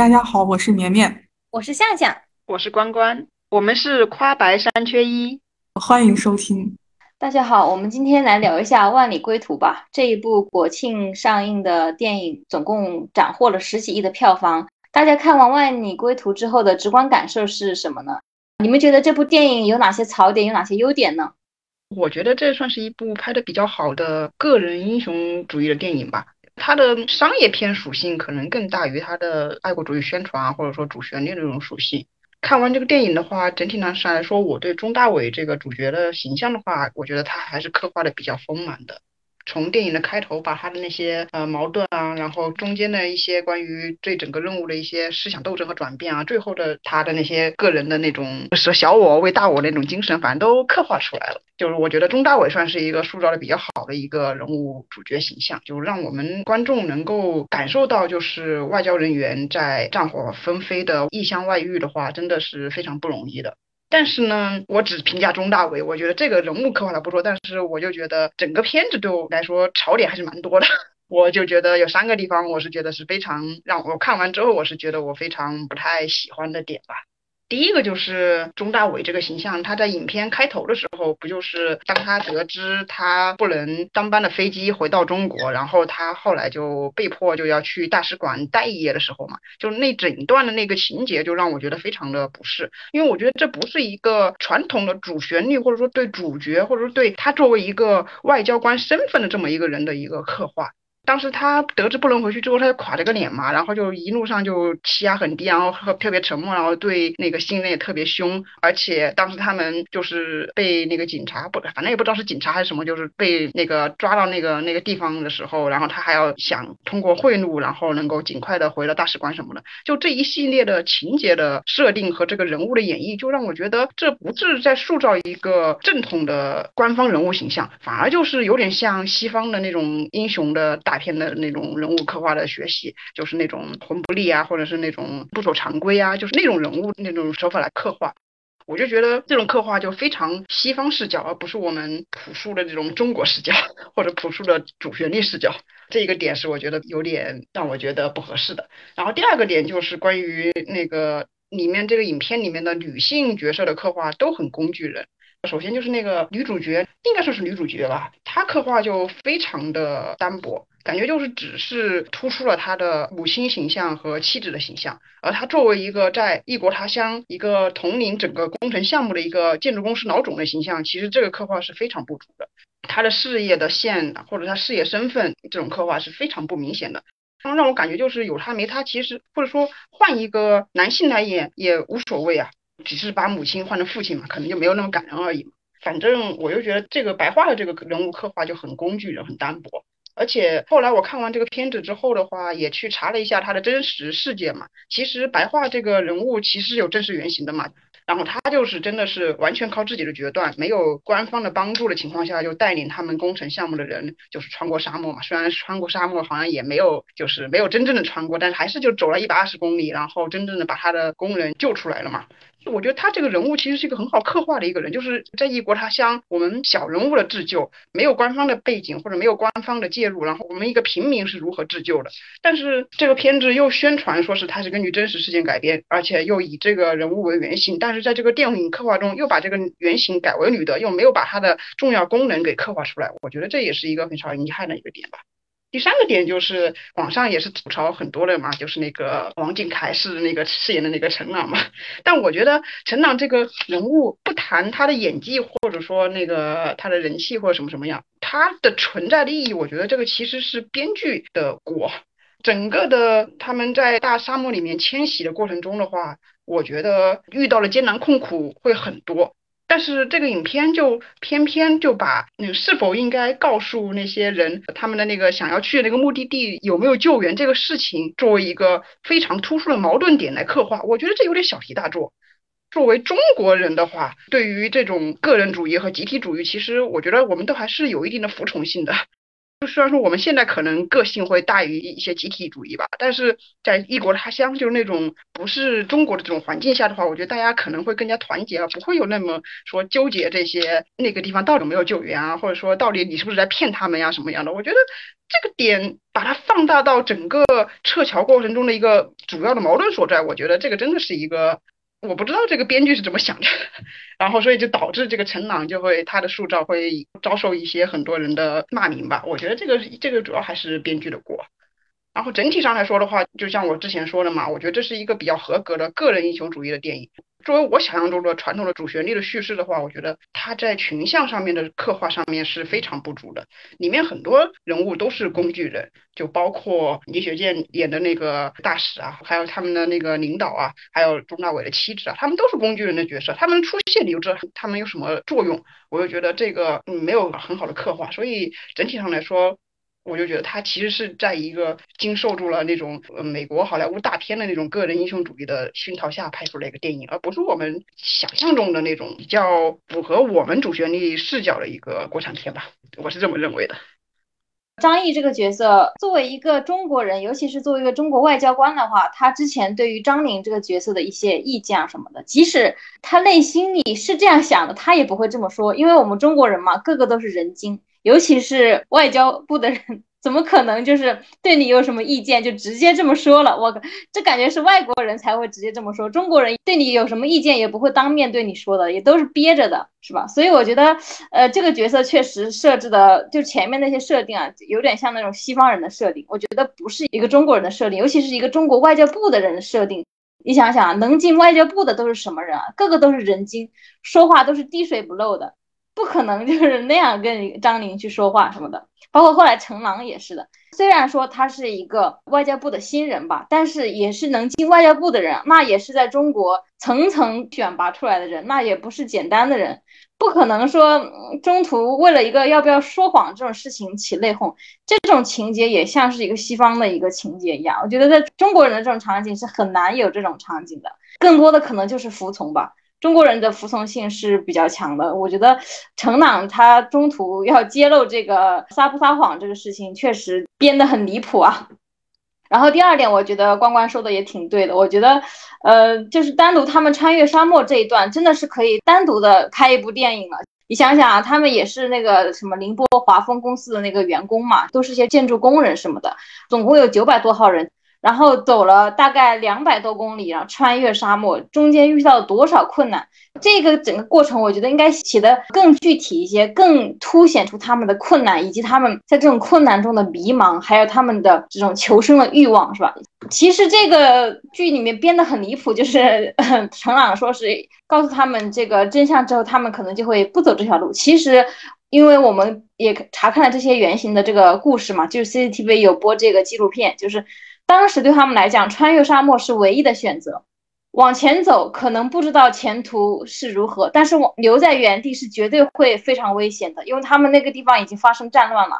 大家好，我是绵绵，我是向向，我是关关，我们是夸白三缺一，欢迎收听。大家好，我们今天来聊一下《万里归途》吧。这一部国庆上映的电影，总共斩获了十几亿的票房。大家看完《万里归途》之后的直观感受是什么呢？你们觉得这部电影有哪些槽点，有哪些优点呢？我觉得这算是一部拍的比较好的个人英雄主义的电影吧。它的商业片属性可能更大于它的爱国主义宣传啊，或者说主旋律这种属性。看完这个电影的话，整体上来说，我对钟大伟这个主角的形象的话，我觉得他还是刻画的比较丰满的。从电影的开头，把他的那些呃矛盾啊，然后中间的一些关于对整个任务的一些思想斗争和转变啊，最后的他的那些个人的那种舍小我为大我那种精神，反正都刻画出来了。就是我觉得钟大伟算是一个塑造的比较好的一个人物主角形象，就让我们观众能够感受到，就是外交人员在战火纷飞的异乡外遇的话，真的是非常不容易的。但是呢，我只评价钟大伟，我觉得这个人物刻画的不错，但是我就觉得整个片子对我来说槽点还是蛮多的。我就觉得有三个地方，我是觉得是非常让我看完之后，我是觉得我非常不太喜欢的点吧。第一个就是钟大伟这个形象，他在影片开头的时候，不就是当他得知他不能当班的飞机回到中国，然后他后来就被迫就要去大使馆待一夜的时候嘛，就那整段的那个情节就让我觉得非常的不适，因为我觉得这不是一个传统的主旋律，或者说对主角，或者说对他作为一个外交官身份的这么一个人的一个刻画。当时他得知不能回去之后，他就垮着个脸嘛，然后就一路上就气压很低，然后特别沉默，然后对那个新人也特别凶。而且当时他们就是被那个警察不，反正也不知道是警察还是什么，就是被那个抓到那个那个地方的时候，然后他还要想通过贿赂，然后能够尽快的回到大使馆什么的。就这一系列的情节的设定和这个人物的演绎，就让我觉得这不是在塑造一个正统的官方人物形象，反而就是有点像西方的那种英雄的大。片的那种人物刻画的学习，就是那种魂不吝啊，或者是那种不守常规啊，就是那种人物那种手法来刻画，我就觉得这种刻画就非常西方视角，而不是我们朴素的这种中国视角或者朴素的主旋律视角。这一个点是我觉得有点让我觉得不合适的。然后第二个点就是关于那个里面这个影片里面的女性角色的刻画都很工具人。首先就是那个女主角，应该说是女主角吧，她刻画就非常的单薄。感觉就是只是突出了她的母亲形象和妻子的形象，而她作为一个在异国他乡、一个统领整个工程项目的一个建筑公司老总的形象，其实这个刻画是非常不足的。他的事业的线或者他事业身份这种刻画是非常不明显的，让我感觉就是有他没他，其实或者说换一个男性来演也无所谓啊，只是把母亲换成父亲嘛，可能就没有那么感人而已嘛。反正我就觉得这个白话的这个人物刻画就很工具人，很单薄。而且后来我看完这个片子之后的话，也去查了一下他的真实事件嘛。其实白桦这个人物其实有真实原型的嘛。然后他就是真的是完全靠自己的决断，没有官方的帮助的情况下，就带领他们工程项目的人就是穿过沙漠嘛。虽然穿过沙漠好像也没有就是没有真正的穿过，但是还是就走了一百二十公里，然后真正的把他的工人救出来了嘛。我觉得他这个人物其实是一个很好刻画的一个人，就是在异国他乡，我们小人物的自救，没有官方的背景或者没有官方的介入，然后我们一个平民是如何自救的。但是这个片子又宣传说是他是根据真实事件改编，而且又以这个人物为原型，但是在这个电影刻画中又把这个原型改为女的，又没有把她的重要功能给刻画出来。我觉得这也是一个非常遗憾的一个点吧。第三个点就是网上也是吐槽很多的嘛，就是那个王俊凯是那个饰演的那个陈朗嘛。但我觉得陈朗这个人物不谈他的演技，或者说那个他的人气或者什么什么样，他的存在的意义，我觉得这个其实是编剧的锅。整个的他们在大沙漠里面迁徙的过程中的话，我觉得遇到了艰难困苦会很多。但是这个影片就偏偏就把嗯是否应该告诉那些人他们的那个想要去的那个目的地有没有救援这个事情作为一个非常突出的矛盾点来刻画，我觉得这有点小题大做。作为中国人的话，对于这种个人主义和集体主义，其实我觉得我们都还是有一定的服从性的。就虽然说我们现在可能个性会大于一些集体主义吧，但是在异国他乡，就是那种不是中国的这种环境下的话，我觉得大家可能会更加团结啊，不会有那么说纠结这些那个地方到底有没有救援啊，或者说到底你是不是在骗他们呀什么样的？我觉得这个点把它放大到整个撤侨过程中的一个主要的矛盾所在，我觉得这个真的是一个。我不知道这个编剧是怎么想的，然后所以就导致这个陈朗就会他的塑造会遭受一些很多人的骂名吧。我觉得这个这个主要还是编剧的锅。然后整体上来说的话，就像我之前说的嘛，我觉得这是一个比较合格的个人英雄主义的电影。作为我想象中的传统的主旋律的叙事的话，我觉得它在群像上面的刻画上面是非常不足的。里面很多人物都是工具人，就包括李雪健演的那个大使啊，还有他们的那个领导啊，还有钟大伟的妻子啊，他们都是工具人的角色。他们出现你就知道他们有什么作用，我就觉得这个嗯没有很好的刻画，所以整体上来说。我就觉得他其实是在一个经受住了那种呃美国好莱坞大片的那种个人英雄主义的熏陶下拍出来一个电影，而不是我们想象中的那种比较符合我们主旋律视角的一个国产片吧。我是这么认为的。张译这个角色作为一个中国人，尤其是作为一个中国外交官的话，他之前对于张宁这个角色的一些意见啊什么的，即使他内心里是这样想的，他也不会这么说，因为我们中国人嘛，个个都是人精。尤其是外交部的人，怎么可能就是对你有什么意见就直接这么说了？我这感觉是外国人才会直接这么说，中国人对你有什么意见也不会当面对你说的，也都是憋着的，是吧？所以我觉得，呃，这个角色确实设置的就前面那些设定啊，有点像那种西方人的设定，我觉得不是一个中国人的设定，尤其是一个中国外交部的人的设定。你想想，能进外交部的都是什么人啊？个个都是人精，说话都是滴水不漏的。不可能就是那样跟张宁去说话什么的，包括后来陈狼也是的。虽然说他是一个外交部的新人吧，但是也是能进外交部的人，那也是在中国层层选拔出来的人，那也不是简单的人。不可能说中途为了一个要不要说谎这种事情起内讧，这种情节也像是一个西方的一个情节一样。我觉得在中国人的这种场景是很难有这种场景的，更多的可能就是服从吧。中国人的服从性是比较强的，我觉得程朗他中途要揭露这个撒不撒谎这个事情，确实编得很离谱啊。然后第二点，我觉得关关说的也挺对的，我觉得，呃，就是单独他们穿越沙漠这一段，真的是可以单独的开一部电影了。你想想啊，他们也是那个什么宁波华丰公司的那个员工嘛，都是些建筑工人什么的，总共有九百多号人。然后走了大概两百多公里，然后穿越沙漠，中间遇到了多少困难？这个整个过程，我觉得应该写的更具体一些，更凸显出他们的困难，以及他们在这种困难中的迷茫，还有他们的这种求生的欲望，是吧？其实这个剧里面编的很离谱，就是 陈朗说是告诉他们这个真相之后，他们可能就会不走这条路。其实，因为我们也查看了这些原型的这个故事嘛，就是 CCTV 有播这个纪录片，就是。当时对他们来讲，穿越沙漠是唯一的选择。往前走，可能不知道前途是如何，但是往留在原地是绝对会非常危险的，因为他们那个地方已经发生战乱了。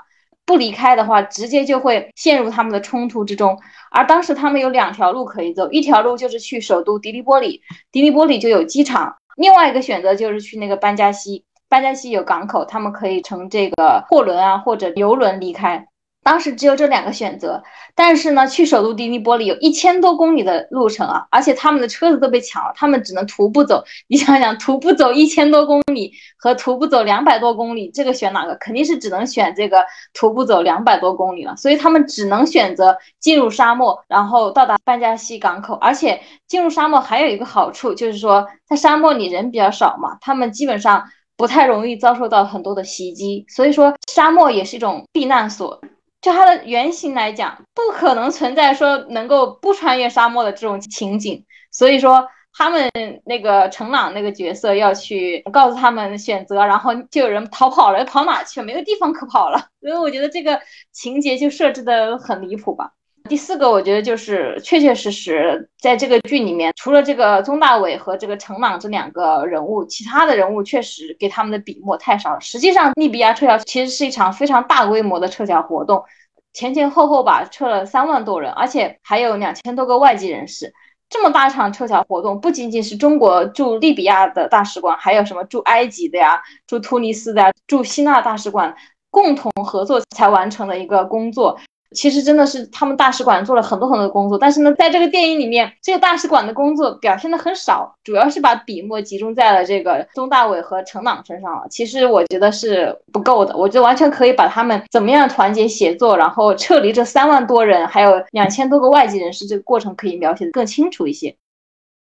不离开的话，直接就会陷入他们的冲突之中。而当时他们有两条路可以走，一条路就是去首都迪利波里，迪利波里就有机场；另外一个选择就是去那个班加西，班加西有港口，他们可以乘这个货轮啊或者游轮离开。当时只有这两个选择，但是呢，去首都迪尼波里有一千多公里的路程啊，而且他们的车子都被抢了，他们只能徒步走。你想想，徒步走一千多公里和徒步走两百多公里，这个选哪个？肯定是只能选这个徒步走两百多公里了。所以他们只能选择进入沙漠，然后到达班加西港口。而且进入沙漠还有一个好处，就是说在沙漠里人比较少嘛，他们基本上不太容易遭受到很多的袭击。所以说沙漠也是一种避难所。就它的原型来讲，不可能存在说能够不穿越沙漠的这种情景，所以说他们那个程朗那个角色要去告诉他们选择，然后就有人逃跑了，跑哪去？没有地方可跑了。所以我觉得这个情节就设置的很离谱吧。第四个，我觉得就是确确实实在这个剧里面，除了这个宗大伟和这个程朗这两个人物，其他的人物确实给他们的笔墨太少了。实际上，利比亚撤侨其实是一场非常大规模的撤侨活动，前前后后吧撤了三万多人，而且还有两千多个外籍人士。这么大场撤侨活动，不仅仅是中国驻利比亚的大使馆，还有什么驻埃及的呀、驻突尼斯的呀、驻希腊大使馆。共同合作才完成的一个工作。其实真的是他们大使馆做了很多很多的工作，但是呢，在这个电影里面，这个大使馆的工作表现的很少，主要是把笔墨集中在了这个宗大伟和陈朗身上了。其实我觉得是不够的，我觉得完全可以把他们怎么样团结协作，然后撤离这三万多人，还有两千多个外籍人士这个过程可以描写的更清楚一些。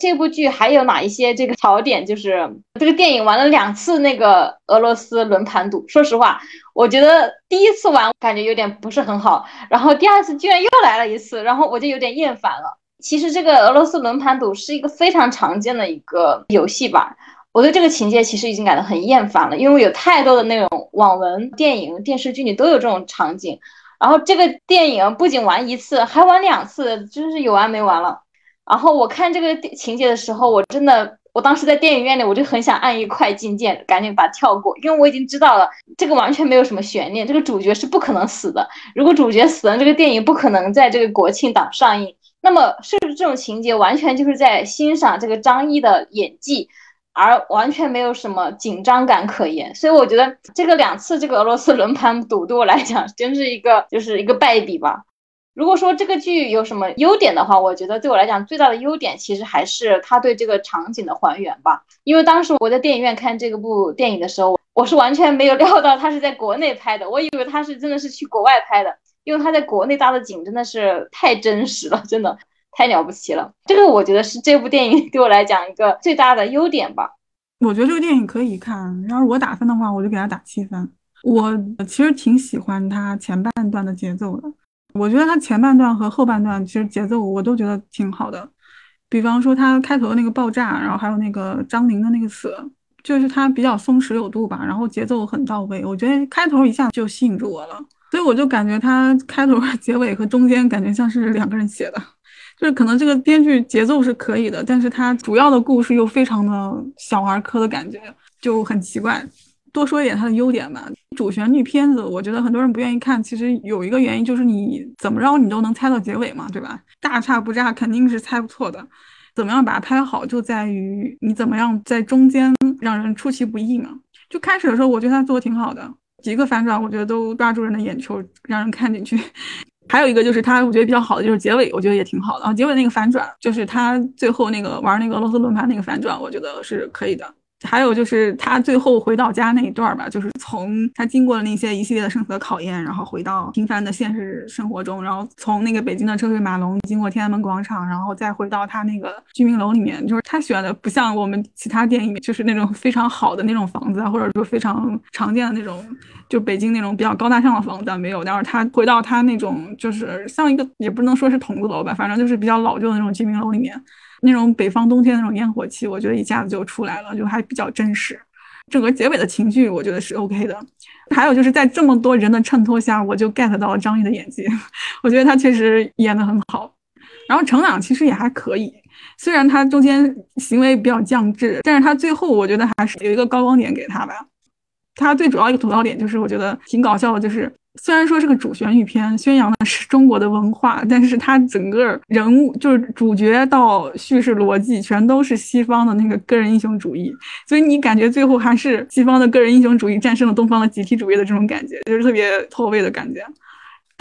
这部剧还有哪一些这个槽点？就是这个电影玩了两次那个俄罗斯轮盘赌。说实话，我觉得第一次玩感觉有点不是很好，然后第二次居然又来了一次，然后我就有点厌烦了。其实这个俄罗斯轮盘赌是一个非常常见的一个游戏吧，我对这个情节其实已经感到很厌烦了，因为有太多的那种网文、电影、电视剧里都有这种场景。然后这个电影不仅玩一次，还玩两次，真是有完没完了。然后我看这个情节的时候，我真的，我当时在电影院里，我就很想按一快进键，赶紧把它跳过，因为我已经知道了这个完全没有什么悬念，这个主角是不可能死的。如果主角死了，这个电影不可能在这个国庆档上映。那么是不是这种情节完全就是在欣赏这个张译的演技，而完全没有什么紧张感可言？所以我觉得这个两次这个俄罗斯轮盘赌对我来讲，真是一个就是一个败笔吧。如果说这个剧有什么优点的话，我觉得对我来讲最大的优点其实还是它对这个场景的还原吧。因为当时我在电影院看这个部电影的时候，我是完全没有料到他是在国内拍的，我以为他是真的是去国外拍的，因为他在国内搭的景真的是太真实了，真的太了不起了。这个我觉得是这部电影 对我来讲一个最大的优点吧。我觉得这个电影可以看，要是我打分的话，我就给他打七分。我其实挺喜欢他前半段的节奏的。我觉得它前半段和后半段其实节奏我都觉得挺好的，比方说它开头的那个爆炸，然后还有那个张宁的那个死，就是它比较松弛有度吧，然后节奏很到位。我觉得开头一下就吸引住我了，所以我就感觉它开头、结尾和中间感觉像是两个人写的，就是可能这个编剧节奏是可以的，但是它主要的故事又非常的小儿科的感觉，就很奇怪。多说一点它的优点吧。主旋律片子，我觉得很多人不愿意看，其实有一个原因就是你怎么着你都能猜到结尾嘛，对吧？大差不差肯定是猜不错的。怎么样把它拍好，就在于你怎么样在中间让人出其不意嘛。就开始的时候，我觉得他做的挺好的，几个反转我觉得都抓住人的眼球，让人看进去。还有一个就是他，我觉得比较好的就是结尾，我觉得也挺好的。然后结尾那个反转，就是他最后那个玩那个俄罗斯轮盘那个反转，我觉得是可以的。还有就是他最后回到家那一段吧，就是从他经过了那些一系列的生死的考验，然后回到平凡的现实生活中，然后从那个北京的车水马龙，经过天安门广场，然后再回到他那个居民楼里面，就是他选的不像我们其他电影，就是那种非常好的那种房子，或者说非常常见的那种，就北京那种比较高大上的房子没有，但是他回到他那种就是像一个也不能说是筒子楼吧，反正就是比较老旧的那种居民楼里面。那种北方冬天那种烟火气，我觉得一下子就出来了，就还比较真实。整个结尾的情绪，我觉得是 OK 的。还有就是在这么多人的衬托下，我就 get 到了张译的演技，我觉得他确实演得很好。然后程朗其实也还可以，虽然他中间行为比较降智，但是他最后我觉得还是有一个高光点给他吧。它最主要一个吐槽点就是，我觉得挺搞笑的，就是。虽然说是个主旋律片，宣扬的是中国的文化，但是它整个人物就是主角到叙事逻辑全都是西方的那个个人英雄主义，所以你感觉最后还是西方的个人英雄主义战胜了东方的集体主义的这种感觉，就是特别错位的感觉。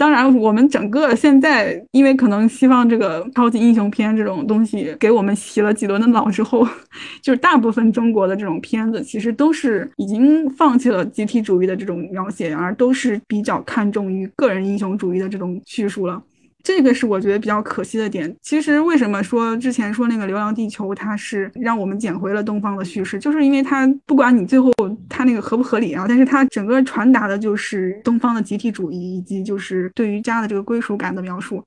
当然，我们整个现在，因为可能西方这个超级英雄片这种东西给我们洗了几轮的脑之后，就是大部分中国的这种片子，其实都是已经放弃了集体主义的这种描写，而都是比较看重于个人英雄主义的这种叙述了。这个是我觉得比较可惜的点。其实为什么说之前说那个《流浪地球》它是让我们捡回了东方的叙事，就是因为它不管你最后它那个合不合理啊，但是它整个传达的就是东方的集体主义以及就是对于家的这个归属感的描述。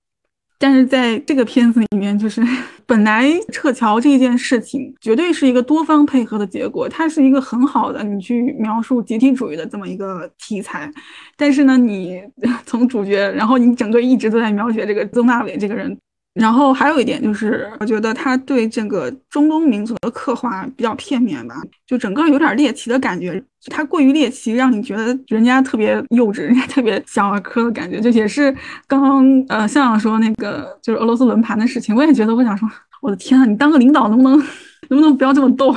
但是在这个片子里面，就是 本来撤侨这件事情绝对是一个多方配合的结果，它是一个很好的你去描述集体主义的这么一个题材。但是呢，你 从主角，然后你整个一直都在描写这个曾大伟这个人。然后还有一点就是，我觉得他对这个中东民族的刻画比较片面吧，就整个有点猎奇的感觉。他过于猎奇，让你觉得人家特别幼稚，人家特别小儿科的感觉。就也是刚刚呃向阳说那个就是俄罗斯轮盘的事情，我也觉得，我想说，我的天啊，你当个领导能不能能不能不要这么逗？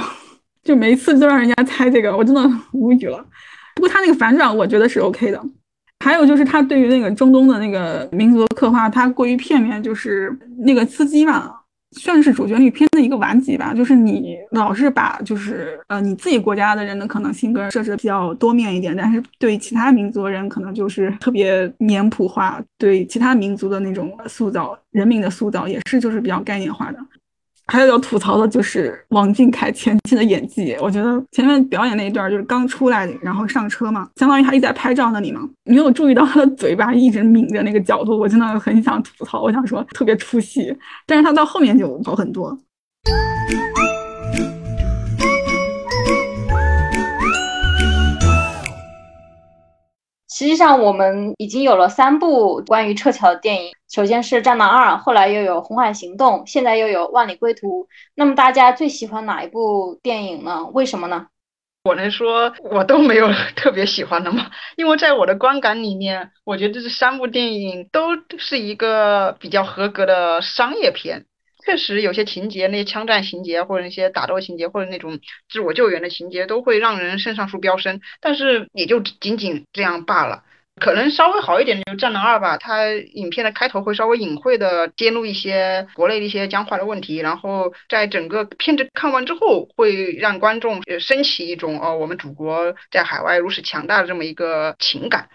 就每一次都让人家猜这个，我真的无语了。不过他那个反转，我觉得是 OK 的。还有就是他对于那个中东的那个民族的刻画，他过于片面，就是那个司机嘛。算是主角里片的一个顽疾吧，就是你老是把就是呃你自己国家的人的可能性格设置的比较多面一点，但是对其他民族人可能就是特别脸谱化，对其他民族的那种塑造，人民的塑造也是就是比较概念化的。还有要吐槽的就是王俊凯前期的演技，我觉得前面表演那一段就是刚出来，然后上车嘛，相当于他一直在拍照那里嘛，没有注意到他的嘴巴一直抿着那个角度，我真的很想吐槽，我想说特别出戏，但是他到后面就好很多。实际上，我们已经有了三部关于撤侨的电影。首先是《战狼二》，后来又有《红海行动》，现在又有《万里归途》。那么大家最喜欢哪一部电影呢？为什么呢？我能说我都没有 特别喜欢的吗？因为在我的观感里面，我觉得这三部电影都是一个比较合格的商业片。确实有些情节，那些枪战情节，或者那些打斗情节，或者那种自我救援的情节，都会让人肾上素飙升。但是也就仅仅这样罢了。可能稍微好一点的就《战狼二》吧，它影片的开头会稍微隐晦的揭露一些国内的一些僵化的问题，然后在整个片子看完之后，会让观众升起一种哦，我们祖国在海外如此强大的这么一个情感。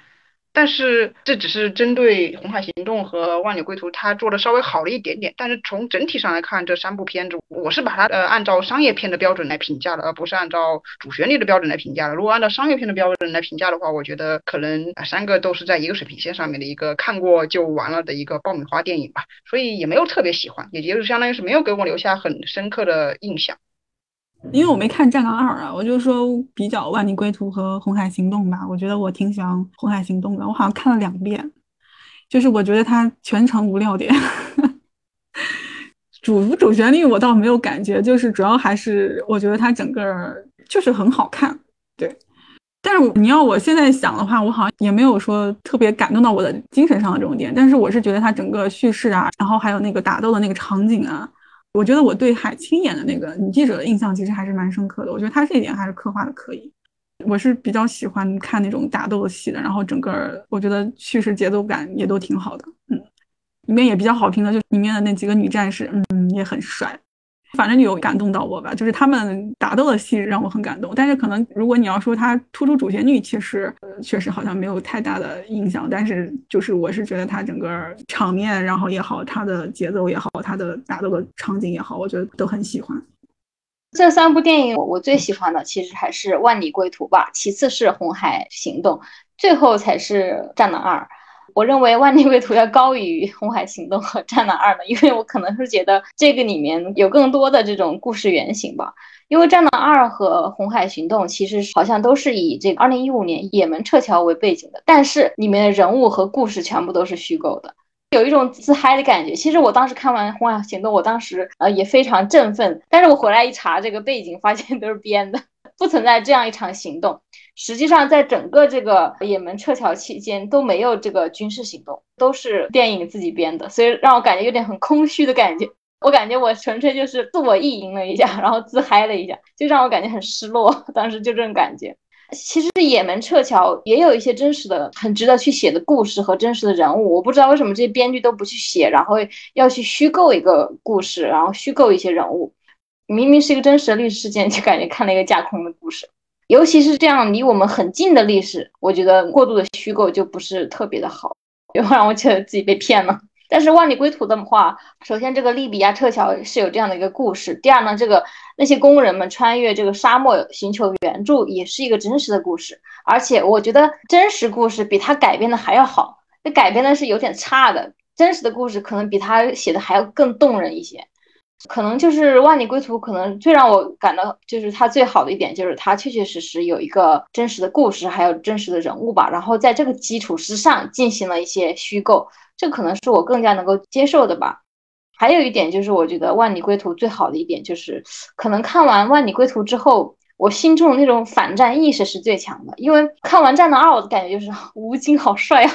但是这只是针对《红海行动》和《万里归途》，它做的稍微好了一点点。但是从整体上来看，这三部片子，我是把它呃按照商业片的标准来评价的，而不是按照主旋律的标准来评价的。如果按照商业片的标准来评价的话，我觉得可能三个都是在一个水平线上面的一个看过就完了的一个爆米花电影吧。所以也没有特别喜欢，也就是相当于是没有给我留下很深刻的印象。因为我没看《战狼二》啊，我就说比较《万里归途》和《红海行动》吧。我觉得我挺喜欢《红海行动》的，我好像看了两遍。就是我觉得它全程无料点，主主旋律我倒没有感觉，就是主要还是我觉得它整个就是很好看。对，但是你要我现在想的话，我好像也没有说特别感动到我的精神上的这种点。但是我是觉得它整个叙事啊，然后还有那个打斗的那个场景啊。我觉得我对海清演的那个女记者的印象其实还是蛮深刻的。我觉得她这一点还是刻画的可以。我是比较喜欢看那种打斗戏的，然后整个我觉得叙事节奏感也都挺好的。嗯，里面也比较好评的，就里面的那几个女战士，嗯，也很帅。反正有感动到我吧，就是他们打斗的戏让我很感动。但是可能如果你要说他突出主旋律，其实呃确实好像没有太大的印象。但是就是我是觉得他整个场面，然后也好，他的节奏也好，他的打斗的场景也好，我觉得都很喜欢。这三部电影我最喜欢的其实还是《万里归途》吧，其次是《红海行动》，最后才是《战狼二》。我认为《万里归途》要高于《红海行动》和《战狼二》呢，因为我可能是觉得这个里面有更多的这种故事原型吧。因为《战狼二》和《红海行动》其实好像都是以这个2015年也门撤侨为背景的，但是里面的人物和故事全部都是虚构的，有一种自嗨的感觉。其实我当时看完《红海行动》，我当时呃也非常振奋，但是我回来一查这个背景，发现都是编的，不存在这样一场行动。实际上，在整个这个也门撤侨期间都没有这个军事行动，都是电影自己编的，所以让我感觉有点很空虚的感觉。我感觉我纯粹就是自我意淫了一下，然后自嗨了一下，就让我感觉很失落。当时就这种感觉。其实也门撤侨也有一些真实的、很值得去写的故事和真实的人物，我不知道为什么这些编剧都不去写，然后要去虚构一个故事，然后虚构一些人物，明明是一个真实的历史事件，就感觉看了一个架空的故事。尤其是这样离我们很近的历史，我觉得过度的虚构就不是特别的好，又让我觉得自己被骗了。但是《万里归途》的话，首先这个利比亚撤侨是有这样的一个故事，第二呢，这个那些工人们穿越这个沙漠寻求援助也是一个真实的故事，而且我觉得真实故事比他改编的还要好，那改编的是有点差的，真实的故事可能比他写的还要更动人一些。可能就是《万里归途》，可能最让我感到就是它最好的一点，就是它确确实实有一个真实的故事，还有真实的人物吧。然后在这个基础之上进行了一些虚构，这可能是我更加能够接受的吧。还有一点就是，我觉得《万里归途》最好的一点就是，可能看完《万里归途》之后，我心中的那种反战意识是最强的。因为看完《战狼二》，我的感觉就是 吴京好帅啊，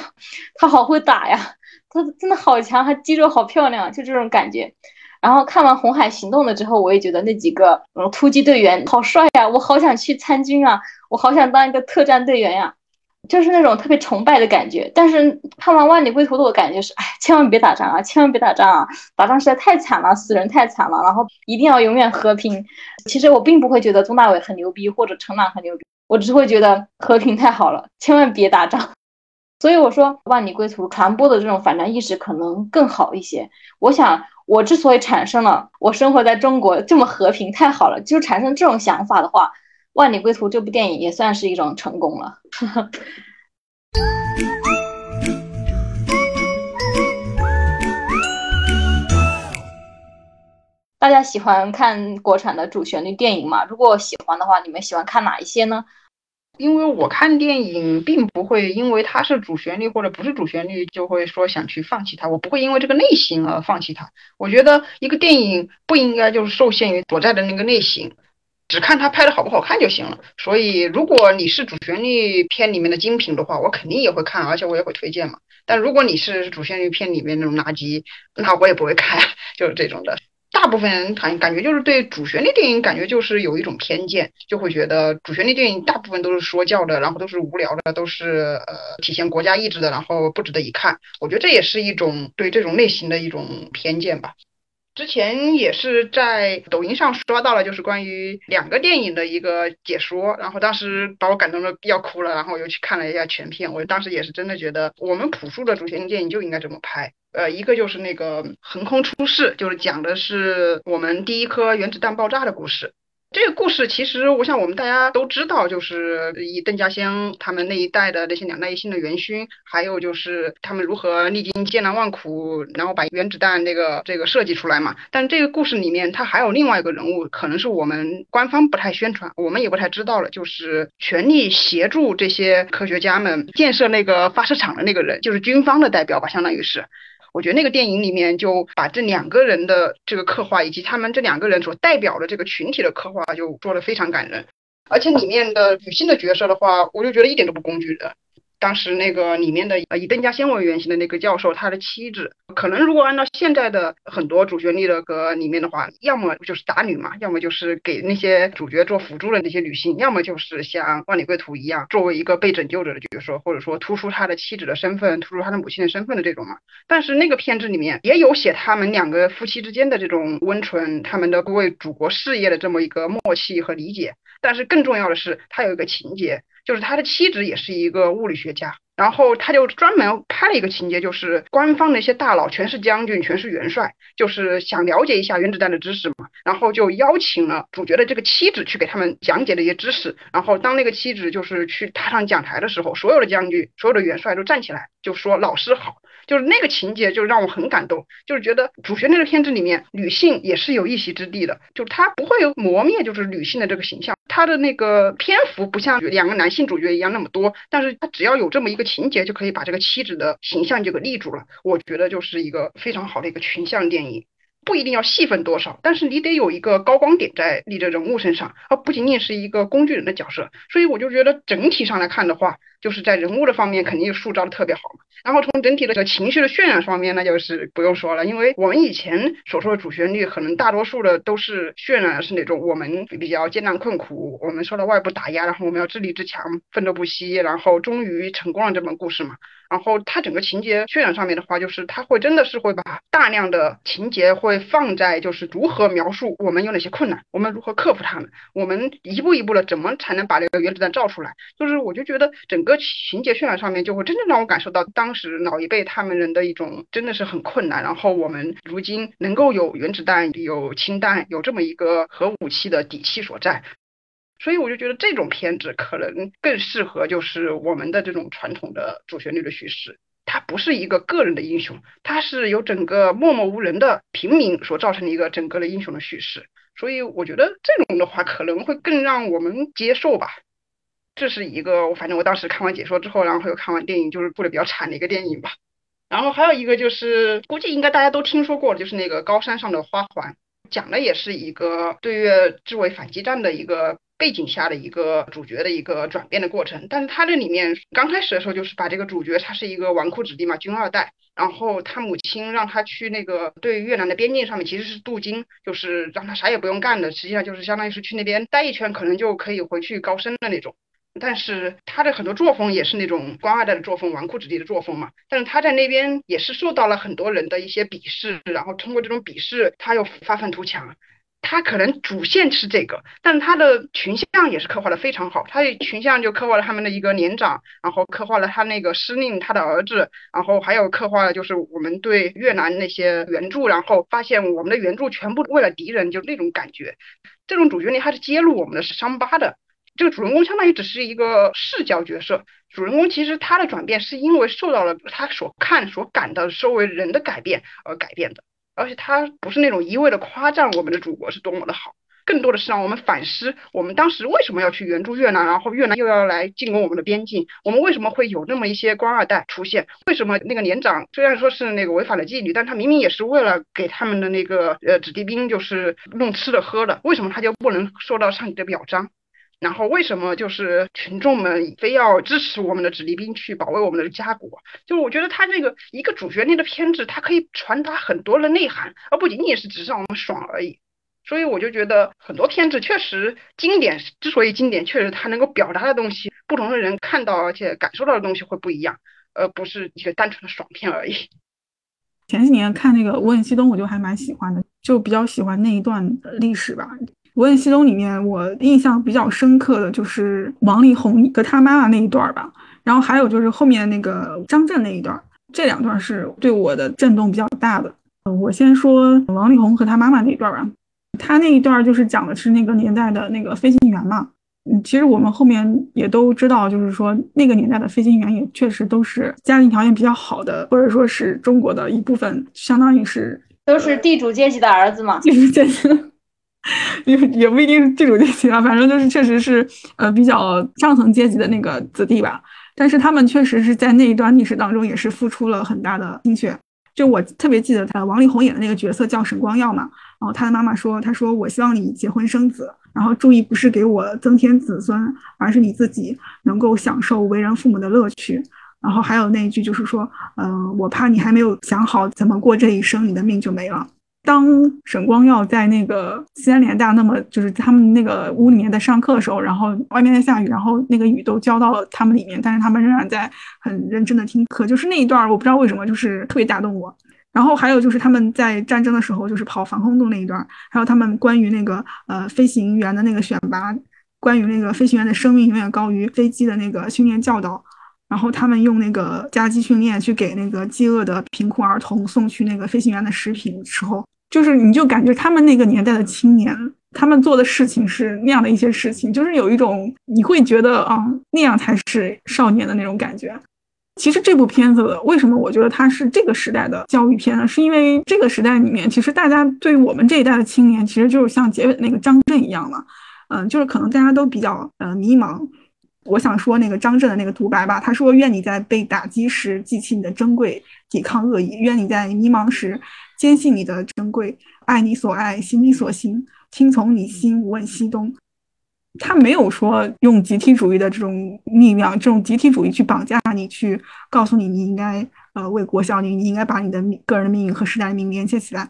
他好会打呀，他真的好强，他肌肉好漂亮，就这种感觉。然后看完《红海行动》了之后，我也觉得那几个嗯突击队员好帅呀，我好想去参军啊，我好想当一个特战队员呀，就是那种特别崇拜的感觉。但是看完《万里归途》的我感觉是，哎，千万别打仗啊，千万别打仗啊，打仗实在太惨了，死人太惨了，然后一定要永远和平。其实我并不会觉得宗大伟很牛逼或者陈满很牛逼，我只会觉得和平太好了，千万别打仗。所以我说，《万里归途》传播的这种反战意识可能更好一些。我想。我之所以产生了我生活在中国这么和平太好了，就产生这种想法的话，《万里归途》这部电影也算是一种成功了。大家喜欢看国产的主旋律电影吗？如果喜欢的话，你们喜欢看哪一些呢？因为我看电影并不会因为它是主旋律或者不是主旋律就会说想去放弃它，我不会因为这个类型而放弃它。我觉得一个电影不应该就是受限于所在的那个类型，只看它拍的好不好看就行了。所以如果你是主旋律片里面的精品的话，我肯定也会看，而且我也会推荐嘛。但如果你是主旋律片里面那种垃圾，那我也不会看，就是这种的。大部分人感感觉就是对主旋律电影感觉就是有一种偏见，就会觉得主旋律电影大部分都是说教的，然后都是无聊的，都是呃体现国家意志的，然后不值得一看。我觉得这也是一种对这种类型的一种偏见吧。之前也是在抖音上刷到了，就是关于两个电影的一个解说，然后当时把我感动的要哭了，然后我又去看了一下全片，我当时也是真的觉得我们朴素的主旋律电影就应该这么拍。呃，一个就是那个横空出世，就是讲的是我们第一颗原子弹爆炸的故事。这个故事其实，我想我们大家都知道，就是以邓稼先他们那一代的那些两弹一星的元勋，还有就是他们如何历经艰难万苦，然后把原子弹那个这个设计出来嘛。但这个故事里面，他还有另外一个人物，可能是我们官方不太宣传，我们也不太知道了，就是全力协助这些科学家们建设那个发射场的那个人，就是军方的代表吧，相当于是。我觉得那个电影里面就把这两个人的这个刻画，以及他们这两个人所代表的这个群体的刻画，就做得非常感人。而且里面的女性的角色的话，我就觉得一点都不工具人。当时那个里面的以邓稼先为原型的那个教授，他的妻子，可能如果按照现在的很多主旋律的歌里面的话，要么就是打女嘛，要么就是给那些主角做辅助的那些女性，要么就是像万里归途一样，作为一个被拯救者的角色，或者说突出他的妻子的身份，突出他的母亲的身份的这种嘛。但是那个片子里面也有写他们两个夫妻之间的这种温存，他们的为祖国事业的这么一个默契和理解。但是更重要的是，他有一个情节。就是他的妻子也是一个物理学家，然后他就专门拍了一个情节，就是官方的一些大佬全是将军，全是元帅，就是想了解一下原子弹的知识嘛，然后就邀请了主角的这个妻子去给他们讲解那些知识。然后当那个妻子就是去踏上讲台的时候，所有的将军、所有的元帅都站起来就说：“老师好。”就是那个情节就让我很感动，就是觉得主旋律的片子里面女性也是有一席之地的，就是她不会磨灭就是女性的这个形象，她的那个篇幅不像两个男性主角一样那么多，但是她只要有这么一个情节就可以把这个妻子的形象就给立住了，我觉得就是一个非常好的一个群像电影。不一定要戏份多少，但是你得有一个高光点在立着人物身上，而不仅仅是一个工具人的角色。所以我就觉得整体上来看的话，就是在人物的方面肯定塑造的特别好嘛。然后从整体的这个情绪的渲染方面，那就是不用说了，因为我们以前所说的主旋律，可能大多数的都是渲染是那种我们比较艰难困苦，我们受到外部打压，然后我们要自立自强，奋斗不息，然后终于成功了这本故事嘛。然后它整个情节渲染上面的话，就是它会真的是会把大量的情节会放在就是如何描述我们有哪些困难，我们如何克服它们，我们一步一步的怎么才能把这个原子弹造出来。就是我就觉得整个情节渲染上面就会真正让我感受到当时老一辈他们人的一种真的是很困难。然后我们如今能够有原子弹、有氢弹、有这么一个核武器的底气所在。所以我就觉得这种片子可能更适合，就是我们的这种传统的主旋律的叙事。它不是一个个人的英雄，它是由整个默默无人的平民所造成的一个整个的英雄的叙事。所以我觉得这种的话可能会更让我们接受吧。这是一个我，反正我当时看完解说之后，然后又看完电影，就是过得比较惨的一个电影吧。然后还有一个就是，估计应该大家都听说过，就是那个高山上的花环。讲的也是一个对越自卫反击战的一个背景下的一个主角的一个转变的过程。但是他这里面刚开始的时候就是把这个主角他是一个纨绔子弟嘛，军二代，然后他母亲让他去那个对越南的边境上面其实是镀金，就是让他啥也不用干的，实际上就是相当于是去那边待一圈，可能就可以回去高升的那种。但是他的很多作风也是那种官二代的作风，纨绔子弟的作风嘛。但是他在那边也是受到了很多人的一些鄙视，然后通过这种鄙视，他又发愤图强。他可能主线是这个，但是他的群像也是刻画的非常好。他的群像就刻画了他们的一个年长，然后刻画了他那个司令他的儿子，然后还有刻画了就是我们对越南那些援助，然后发现我们的援助全部为了敌人，就那种感觉。这种主角呢，他是揭露我们的是伤疤的。这个主人公相当于只是一个视角角色，主人公其实他的转变是因为受到了他所看所感到周围人的改变而改变的，而且他不是那种一味的夸赞我们的祖国是多么的好，更多的是让我们反思我们当时为什么要去援助越南，然后越南又要来进攻我们的边境，我们为什么会有那么一些官二代出现？为什么那个连长虽然说是那个违反了纪律，但他明明也是为了给他们的那个呃子弟兵就是弄吃的喝的，为什么他就不能受到上级的表彰？然后为什么就是群众们非要支持我们的子弟兵去保卫我们的家国？就是我觉得他这个一个主角内的片子，它可以传达很多的内涵，而不仅仅是只是让我们爽而已。所以我就觉得很多片子确实经典，之所以经典，确实它能够表达的东西，不同的人看到而且感受到的东西会不一样，而不是一个单纯的爽片而已。前几年看那个《无问西东》，我就还蛮喜欢的，就比较喜欢那一段历史吧。《无问西东》里面，我印象比较深刻的就是王力宏和他妈妈那一段吧，然后还有就是后面那个张震那一段，这两段是对我的震动比较大的。我先说王力宏和他妈妈那一段吧，他那一段就是讲的是那个年代的那个飞行员嘛。嗯，其实我们后面也都知道，就是说那个年代的飞行员也确实都是家庭条件比较好的，或者说是中国的一部分，相当于是都是地主阶级的儿子嘛，地主阶级。也也不一定是地主阶级啊，反正就是确实是呃比较上层阶级的那个子弟吧。但是他们确实是在那一段历史当中也是付出了很大的心血。就我特别记得他王力宏演的那个角色叫沈光耀嘛，然后他的妈妈说，他说我希望你结婚生子，然后注意不是给我增添子孙，而是你自己能够享受为人父母的乐趣。然后还有那一句就是说，嗯，我怕你还没有想好怎么过这一生，你的命就没了。当沈光耀在那个西安联大，那么就是他们那个屋里面在上课的时候，然后外面在下雨，然后那个雨都浇到了他们里面，但是他们仍然在很认真的听课，就是那一段，我不知道为什么，就是特别打动我。然后还有就是他们在战争的时候，就是跑防空洞那一段，还有他们关于那个呃飞行员的那个选拔，关于那个飞行员的生命永远高于飞机的那个训练教导，然后他们用那个加机训练去给那个饥饿的贫苦儿童送去那个 飞行员的食品的时候。就是，你就感觉他们那个年代的青年，他们做的事情是那样的一些事情，就是有一种你会觉得啊，那样才是少年的那种感觉。其实这部片子为什么我觉得它是这个时代的教育片呢？是因为这个时代里面，其实大家对于我们这一代的青年，其实就是像结尾那个张震一样嘛，嗯，就是可能大家都比较呃迷茫。我想说那个张震的那个独白吧，他说：“愿你在被打击时记起你的珍贵，抵抗恶意；愿你在迷茫时。”坚信你的珍贵，爱你所爱，行你所行，听从你心，无问西东。他没有说用集体主义的这种力量，这种集体主义去绑架你，去告诉你你应该呃为国效力，你应该把你的个人命运和时代命运连接起来。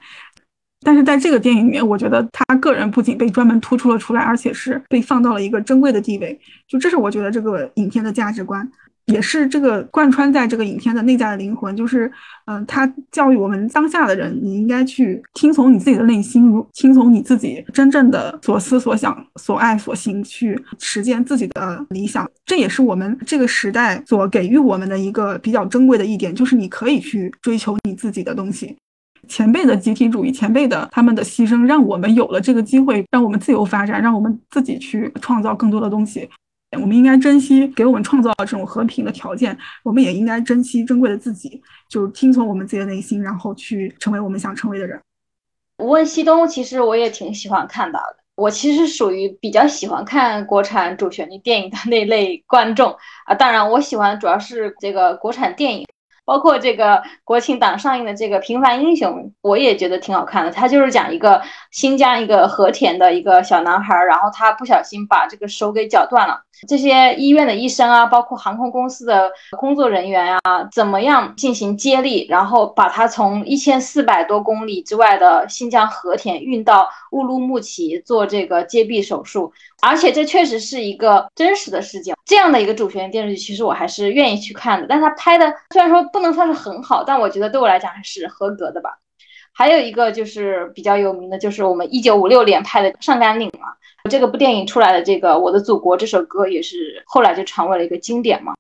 但是在这个电影里面，我觉得他个人不仅被专门突出了出来，而且是被放到了一个珍贵的地位。就这是我觉得这个影片的价值观。也是这个贯穿在这个影片的内在的灵魂，就是，嗯，他教育我们当下的人，你应该去听从你自己的内心，如听从你自己真正的所思所想、所爱所行，去实践自己的理想。这也是我们这个时代所给予我们的一个比较珍贵的一点，就是你可以去追求你自己的东西。前辈的集体主义，前辈的他们的牺牲，让我们有了这个机会，让我们自由发展，让我们自己去创造更多的东西。我们应该珍惜给我们创造这种和平的条件，我们也应该珍惜珍贵的自己，就是听从我们自己的内心，然后去成为我们想成为的人。无问西东，其实我也挺喜欢看到的。我其实属于比较喜欢看国产主旋律电影的那类观众啊。当然，我喜欢主要是这个国产电影。包括这个国庆档上映的这个《平凡英雄》，我也觉得挺好看的。它就是讲一个新疆一个和田的一个小男孩，然后他不小心把这个手给绞断了。这些医院的医生啊，包括航空公司的工作人员啊，怎么样进行接力，然后把它从一千四百多公里之外的新疆和田运到乌鲁木齐做这个接臂手术。而且这确实是一个真实的事情。这样的一个主旋律电视剧，其实我还是愿意去看的。但它拍的虽然说不能算是很好，但我觉得对我来讲还是合格的吧。还有一个就是比较有名的，就是我们一九五六年拍的《上甘岭》嘛。这个部电影出来的这个《我的祖国》这首歌也是后来就成为了一个经典嘛。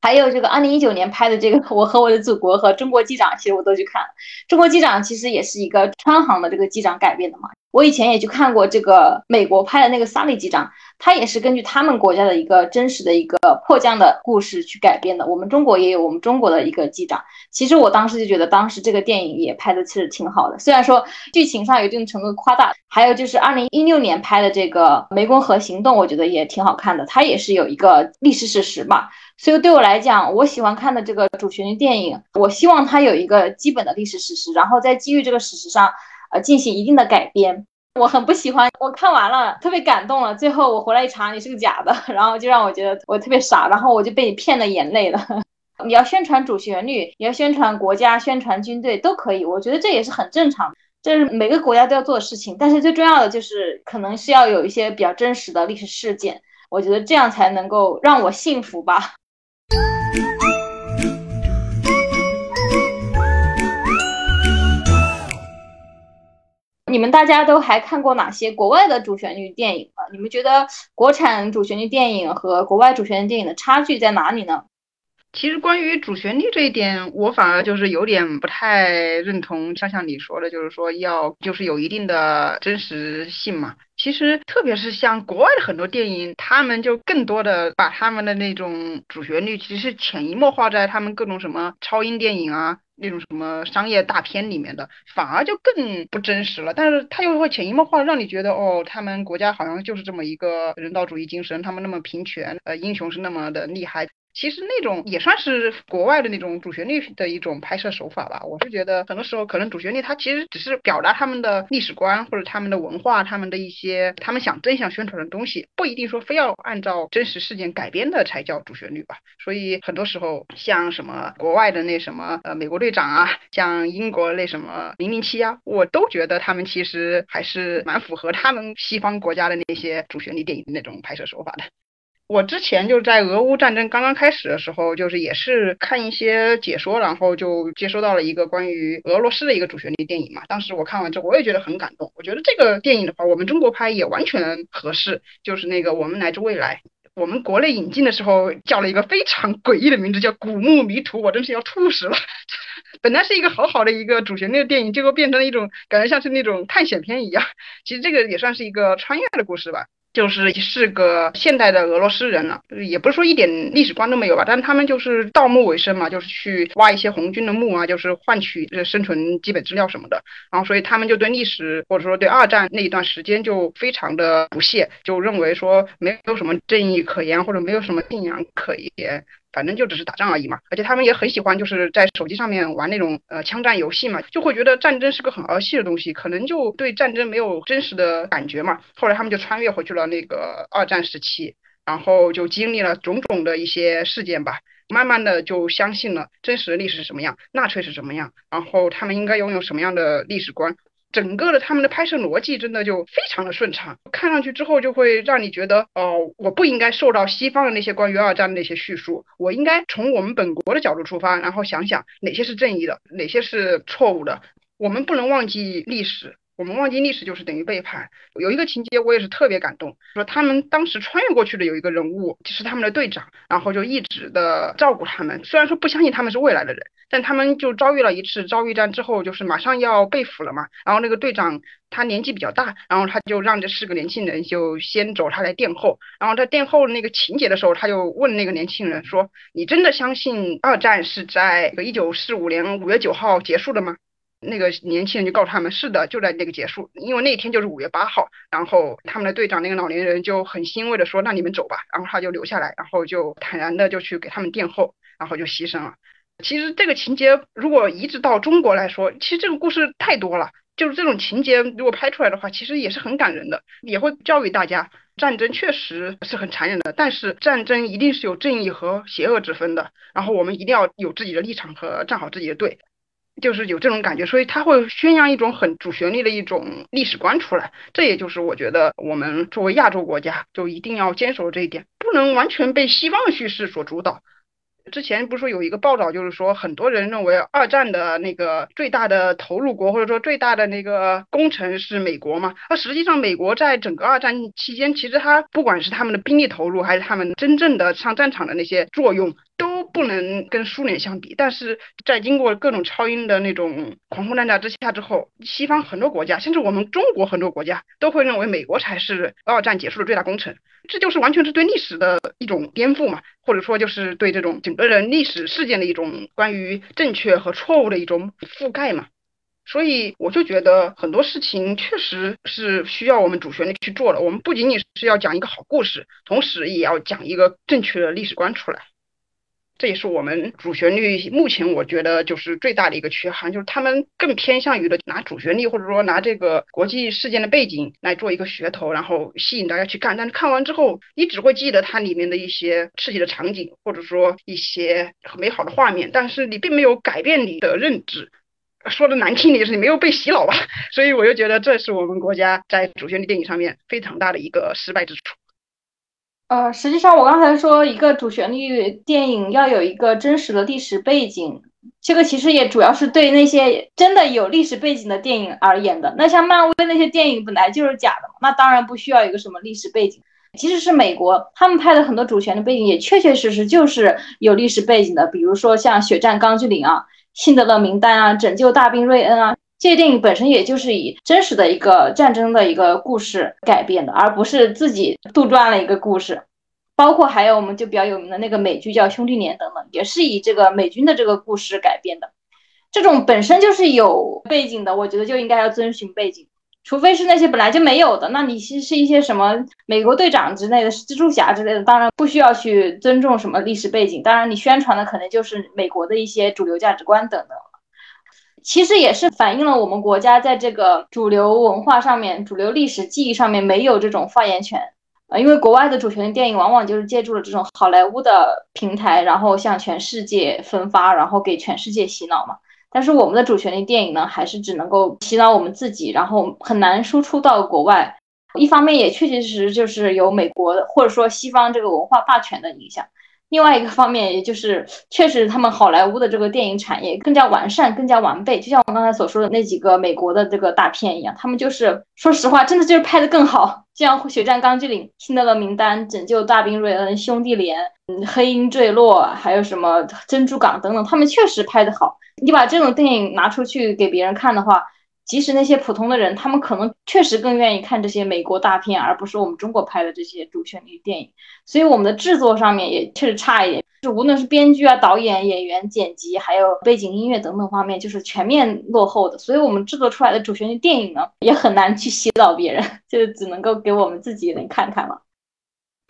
还有这个二零一九年拍的这个《我和我的祖国》和《中国机长》，其实我都去看了。《中国机长》其实也是一个川航的这个机长改编的嘛。我以前也去看过这个美国拍的那个萨利机长，他也是根据他们国家的一个真实的一个迫降的故事去改编的。我们中国也有我们中国的一个机长。其实我当时就觉得，当时这个电影也拍的其实挺好的，虽然说剧情上有一定程度夸大。还有就是二零一六年拍的这个《湄公河行动》，我觉得也挺好看的，它也是有一个历史事实嘛。所以对我来讲，我喜欢看的这个主旋律电影，我希望它有一个基本的历史事实，然后在基于这个事实上，呃，进行一定的改编。我很不喜欢，我看完了特别感动了，最后我回来一查，你是个假的，然后就让我觉得我特别傻，然后我就被你骗了眼泪了。你要宣传主旋律，你要宣传国家、宣传军队都可以，我觉得这也是很正常，这是每个国家都要做的事情。但是最重要的就是，可能是要有一些比较真实的历史事件，我觉得这样才能够让我幸福吧。你们大家都还看过哪些国外的主旋律电影吗？你们觉得国产主旋律电影和国外主旋律电影的差距在哪里呢？其实关于主旋律这一点，我反而就是有点不太认同，像像你说的，就是说要就是有一定的真实性嘛。其实特别是像国外的很多电影，他们就更多的把他们的那种主旋律，其实潜移默化在他们各种什么超英电影啊。那种什么商业大片里面的，反而就更不真实了。但是他又会潜移默化让你觉得，哦，他们国家好像就是这么一个人道主义精神，他们那么平权，呃，英雄是那么的厉害。其实那种也算是国外的那种主旋律的一种拍摄手法吧。我是觉得很多时候可能主旋律它其实只是表达他们的历史观或者他们的文化，他们的一些他们想真想宣传的东西，不一定说非要按照真实事件改编的才叫主旋律吧。所以很多时候像什么国外的那什么呃美国队长啊，像英国那什么零零七啊，我都觉得他们其实还是蛮符合他们西方国家的那些主旋律电影的那种拍摄手法的。我之前就是在俄乌战争刚刚开始的时候，就是也是看一些解说，然后就接收到了一个关于俄罗斯的一个主旋律电影嘛。当时我看完之后，我也觉得很感动。我觉得这个电影的话，我们中国拍也完全合适。就是那个《我们来自未来》，我们国内引进的时候叫了一个非常诡异的名字，叫《古墓迷途》，我真是要吐死了。本来是一个好好的一个主旋律的电影，结果变成了一种感觉像是那种探险片一样。其实这个也算是一个穿越的故事吧。就是是个现代的俄罗斯人了，也不是说一点历史观都没有吧，但他们就是盗墓为生嘛，就是去挖一些红军的墓啊，就是换取生存基本资料什么的。然后所以他们就对历史或者说对二战那一段时间就非常的不屑，就认为说没有什么正义可言或者没有什么信仰可言。反正就只是打仗而已嘛，而且他们也很喜欢，就是在手机上面玩那种呃枪战游戏嘛，就会觉得战争是个很儿戏的东西，可能就对战争没有真实的感觉嘛。后来他们就穿越回去了那个二战时期，然后就经历了种种的一些事件吧，慢慢的就相信了真实的历史是什么样，纳粹是什么样，然后他们应该拥有什么样的历史观。整个的他们的拍摄逻辑真的就非常的顺畅，看上去之后就会让你觉得，哦，我不应该受到西方的那些关于二战的那些叙述，我应该从我们本国的角度出发，然后想想哪些是正义的，哪些是错误的。我们不能忘记历史。我们忘记历史就是等于背叛。有一个情节我也是特别感动，说他们当时穿越过去的有一个人物，是他们的队长，然后就一直的照顾他们。虽然说不相信他们是未来的人，但他们就遭遇了一次遭遇战之后，就是马上要被俘了嘛。然后那个队长他年纪比较大，然后他就让这四个年轻人就先走，他来殿后。然后在殿后那个情节的时候，他就问那个年轻人说：“你真的相信二战是在一九四五年五月九号结束的吗？”那个年轻人就告诉他们，是的，就在那个结束，因为那天就是五月八号。然后他们的队长那个老年人就很欣慰的说：“那你们走吧。”然后他就留下来，然后就坦然的就去给他们殿后，然后就牺牲了。其实这个情节如果移植到中国来说，其实这个故事太多了。就是这种情节如果拍出来的话，其实也是很感人的，也会教育大家，战争确实是很残忍的，但是战争一定是有正义和邪恶之分的。然后我们一定要有自己的立场和站好自己的队，就是有这种感觉。所以他会宣扬一种很主旋律的一种历史观出来。这也就是我觉得我们作为亚洲国家就一定要坚守这一点，不能完全被西方叙事所主导。之前不是说有一个报道，就是说很多人认为二战的那个最大的投入国或者说最大的那个工程是美国嘛？那实际上美国在整个二战期间，其实他不管是他们的兵力投入，还是他们真正的上战场的那些作用，不能跟苏联相比。但是在经过各种超英的那种狂轰滥炸之下之后，西方很多国家，甚至我们中国很多国家，都会认为美国才是二战结束的最大功臣。这就是完全是对历史的一种颠覆嘛，或者说就是对这种整个人历史事件的一种关于正确和错误的一种覆盖嘛。所以我就觉得很多事情确实是需要我们主旋律去做的。我们不仅仅是要讲一个好故事，同时也要讲一个正确的历史观出来。这也是我们主旋律目前我觉得就是最大的一个缺憾，就是他们更偏向于的拿主旋律或者说拿这个国际事件的背景来做一个噱头，然后吸引大家去看。但是看完之后，你只会记得它里面的一些刺激的场景，或者说一些很美好的画面，但是你并没有改变你的认知。说的难听点就是你没有被洗脑吧。所以我就觉得这是我们国家在主旋律电影上面非常大的一个失败之处。呃，实际上我刚才说一个主旋律电影要有一个真实的历史背景，这个其实也主要是对那些真的有历史背景的电影而言的。那像漫威那些电影本来就是假的，那当然不需要一个什么历史背景。即使是美国，他们拍的很多主旋律背景也确确实实就是有历史背景的，比如说像《血战钢锯岭》啊、《辛德勒名单》啊、《拯救大兵瑞恩》啊，这些电影本身也就是以真实的一个战争的一个故事改编的，而不是自己杜撰了一个故事。包括还有我们就比较有名的那个美剧叫《兄弟连》等等，也是以这个美军的这个故事改编的。这种本身就是有背景的，我觉得就应该要遵循背景，除非是那些本来就没有的。那你是是一些什么美国队长之类的、蜘蛛侠之类的，当然不需要去尊重什么历史背景。当然，你宣传的可能就是美国的一些主流价值观等等。其实也是反映了我们国家在这个主流文化上面、主流历史记忆上面没有这种发言权。呃，因为国外的主旋律电影往往就是借助了这种好莱坞的平台，然后向全世界分发，然后给全世界洗脑嘛。但是我们的主旋律电影呢，还是只能够洗脑我们自己，然后很难输出到国外。一方面也确确实实就是有美国或者说西方这个文化霸权的影响。另外一个方面，也就是确实他们好莱坞的这个电影产业更加完善、更加完备，就像我刚才所说的那几个美国的这个大片一样，他们就是说实话，真的就是拍的更好。像《血战钢锯岭》《辛德勒名单》《拯救大兵瑞恩》《兄弟连》嗯，《黑鹰坠落》还有什么《珍珠港》等等，他们确实拍的好。你把这种电影拿出去给别人看的话，即使那些普通的人，他们可能确实更愿意看这些美国大片，而不是我们中国拍的这些主旋律电影。所以我们的制作上面也确实差一点，就无论是编剧啊、导演、演员、剪辑，还有背景音乐等等方面，就是全面落后的。所以我们制作出来的主旋律电影呢，也很难去洗脑别人，就只能够给我们自己人看看了。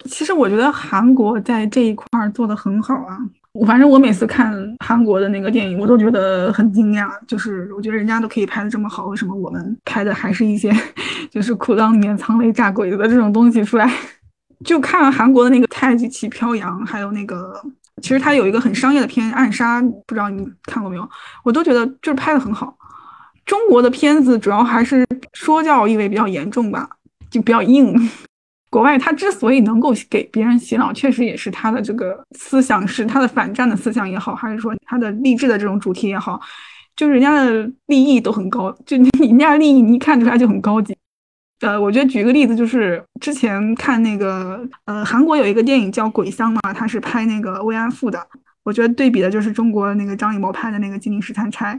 其实我觉得韩国在这一块做的很好啊。我反正我每次看韩国的那个电影，我都觉得很惊讶。就是我觉得人家都可以拍的这么好，为什么我们拍的还是一些 就是裤裆里面藏雷炸鬼子的这种东西出来？就看韩国的那个《太极旗飘扬》，还有那个，其实它有一个很商业的片《暗杀》，不知道你看过没有？我都觉得就是拍的很好。中国的片子主要还是说教意味比较严重吧，就比较硬。国外他之所以能够给别人洗脑，确实也是他的这个思想是他的反战的思想也好，还是说他的励志的这种主题也好，就是人家的立意都很高，就你人家立意你一看出来就很高级。呃，我觉得举个例子，就是之前看那个呃韩国有一个电影叫《鬼乡》嘛，他是拍那个慰安妇的，我觉得对比的就是中国那个张艺谋拍的那个《金陵十三钗》，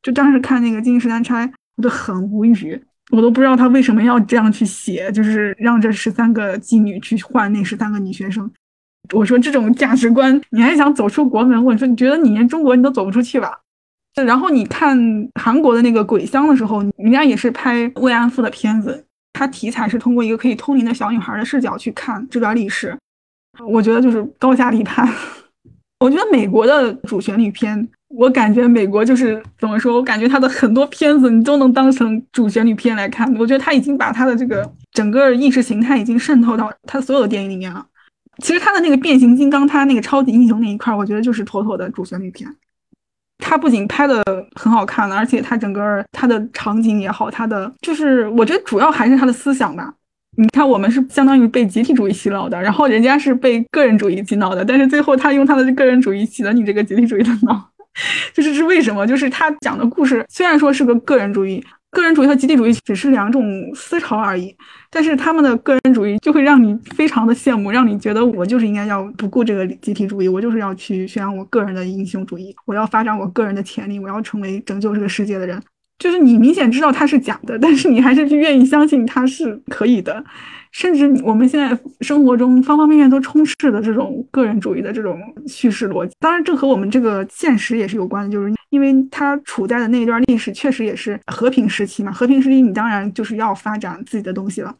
就当时看那个《金陵十三钗》，我就很无语。我都不知道他为什么要这样去写，就是让这十三个妓女去换那十三个女学生。我说这种价值观，你还想走出国门？我说你觉得你连中国你都走不出去吧？然后你看韩国的那个《鬼乡》的时候，人家也是拍慰安妇的片子，它题材是通过一个可以通灵的小女孩的视角去看这段历史。我觉得就是高下立判。我觉得美国的主旋律片，我感觉美国就是怎么说？我感觉他的很多片子你都能当成主旋律片来看。我觉得他已经把他的这个整个意识形态已经渗透到他所有的电影里面了。其实他的那个变形金刚，他那个超级英雄那一块，我觉得就是妥妥的主旋律片。他不仅拍的很好看，而且他整个他的场景也好，他的就是我觉得主要还是他的思想吧。你看，我们是相当于被集体主义洗脑的，然后人家是被个人主义洗脑的，但是最后他用他的个人主义洗了你这个集体主义的脑，就是是为什么？就是他讲的故事虽然说是个个人主义，个人主义和集体主义只是两种思潮而已，但是他们的个人主义就会让你非常的羡慕，让你觉得我就是应该要不顾这个集体主义，我就是要去宣扬我个人的英雄主义，我要发展我个人的潜力，我要成为拯救这个世界的人。就是你明显知道它是假的，但是你还是愿意相信它是可以的，甚至我们现在生活中方方面面都充斥的这种个人主义的这种叙事逻辑。当然，这和我们这个现实也是有关的，就是因为它处在的那一段历史确实也是和平时期嘛。和平时期，你当然就是要发展自己的东西了。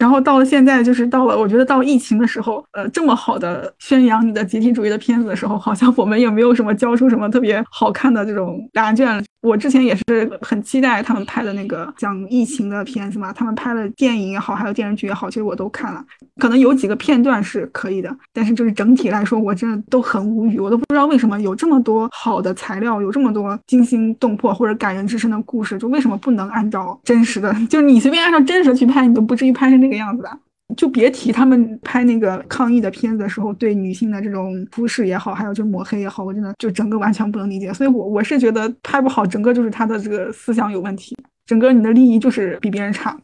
然后到了现在，就是到了我觉得到疫情的时候，呃，这么好的宣扬你的集体主义的片子的时候，好像我们也没有什么交出什么特别好看的这种答卷。我之前也是很期待他们拍的那个讲疫情的片子嘛，他们拍的电影也好，还有电视剧也好，其实我都看了，可能有几个片段是可以的，但是就是整体来说，我真的都很无语，我都不知道为什么有这么多好的材料，有这么多惊心动魄或者感人至深的故事，就为什么不能按照真实的，就是你随便按照真实的去拍，你都不至于拍成这这个样子吧？就别提他们拍那个抗议的片子的时候，对女性的这种忽视也好，还有就抹黑也好，我真的就整个完全不能理解。所以，我我是觉得拍不好，整个就是他的这个思想有问题，整个你的利益就是比别人差。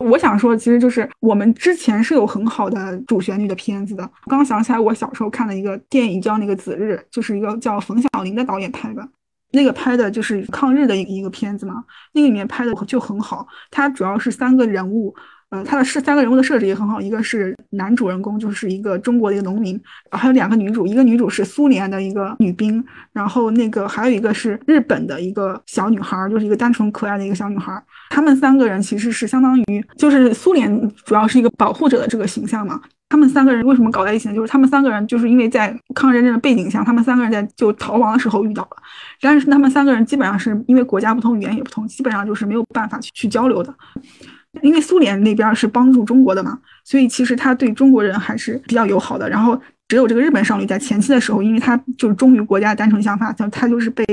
我想说，其实就是我们之前是有很好的主旋律的片子的。刚想起来，我小时候看的一个电影叫那个《子日》，就是一个叫冯小林的导演拍的，那个拍的就是抗日的一一个片子嘛。那个里面拍的就很好，它主要是三个人物。呃，他的是三个人物的设置也很好，一个是男主人公，就是一个中国的一个农民，然后还有两个女主，一个女主是苏联的一个女兵，然后那个还有一个是日本的一个小女孩，就是一个单纯可爱的一个小女孩。他们三个人其实是相当于，就是苏联主要是一个保护者的这个形象嘛。他们三个人为什么搞在一起呢？就是他们三个人就是因为在抗日战争的背景下，他们三个人在就逃亡的时候遇到了，但是他们三个人基本上是因为国家不同，语言也不同，基本上就是没有办法去去交流的。因为苏联那边是帮助中国的嘛，所以其实他对中国人还是比较友好的。然后只有这个日本少女在前期的时候，因为她就是忠于国家单纯想法，她她就是被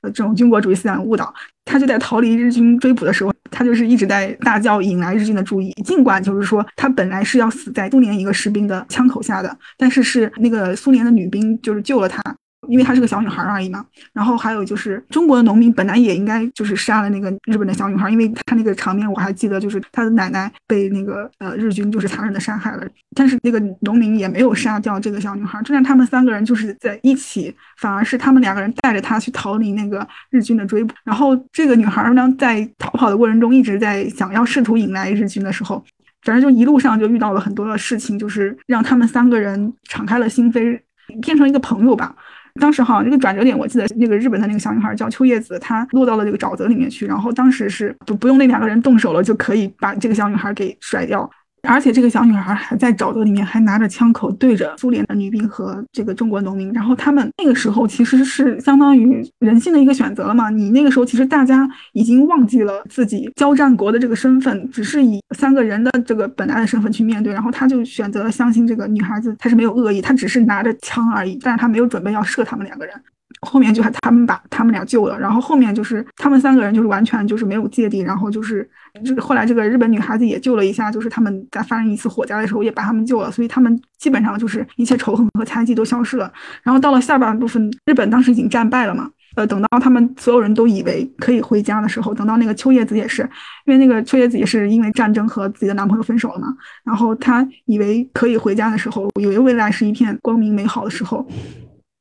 呃这种军国主义思想误导，她就在逃离日军追捕的时候，她就是一直在大叫，引来日军的注意。尽管就是说她本来是要死在苏联一个士兵的枪口下的，但是是那个苏联的女兵就是救了她。因为她是个小女孩而已嘛，然后还有就是中国的农民本来也应该就是杀了那个日本的小女孩，因为她那个场面我还记得，就是她的奶奶被那个呃日军就是残忍的杀害了，但是那个农民也没有杀掉这个小女孩，就让他们三个人就是在一起，反而是他们两个人带着她去逃离那个日军的追捕，然后这个女孩呢在逃跑的过程中一直在想要试图引来日军的时候，反正就一路上就遇到了很多的事情，就是让他们三个人敞开了心扉，变成一个朋友吧。当时好像这个转折点，我记得那个日本的那个小女孩叫秋叶子，她落到了这个沼泽里面去，然后当时是不不用那两个人动手了，就可以把这个小女孩给甩掉。而且这个小女孩还在沼泽里面，还拿着枪口对着苏联的女兵和这个中国农民。然后他们那个时候其实是相当于人性的一个选择了嘛？你那个时候其实大家已经忘记了自己交战国的这个身份，只是以三个人的这个本来的身份去面对。然后他就选择了相信这个女孩子，她是没有恶意，她只是拿着枪而已，但是她没有准备要射他们两个人。后面就还他们把他们俩救了，然后后面就是他们三个人就是完全就是没有芥蒂，然后就是这个后来这个日本女孩子也救了一下，就是他们在发生一次火灾的时候也把他们救了，所以他们基本上就是一切仇恨和猜忌都消失了。然后到了下半部分，日本当时已经战败了嘛，呃，等到他们所有人都以为可以回家的时候，等到那个秋叶子也是，因为那个秋叶子也是因为战争和自己的男朋友分手了嘛，然后她以为可以回家的时候，以为未来是一片光明美好的时候。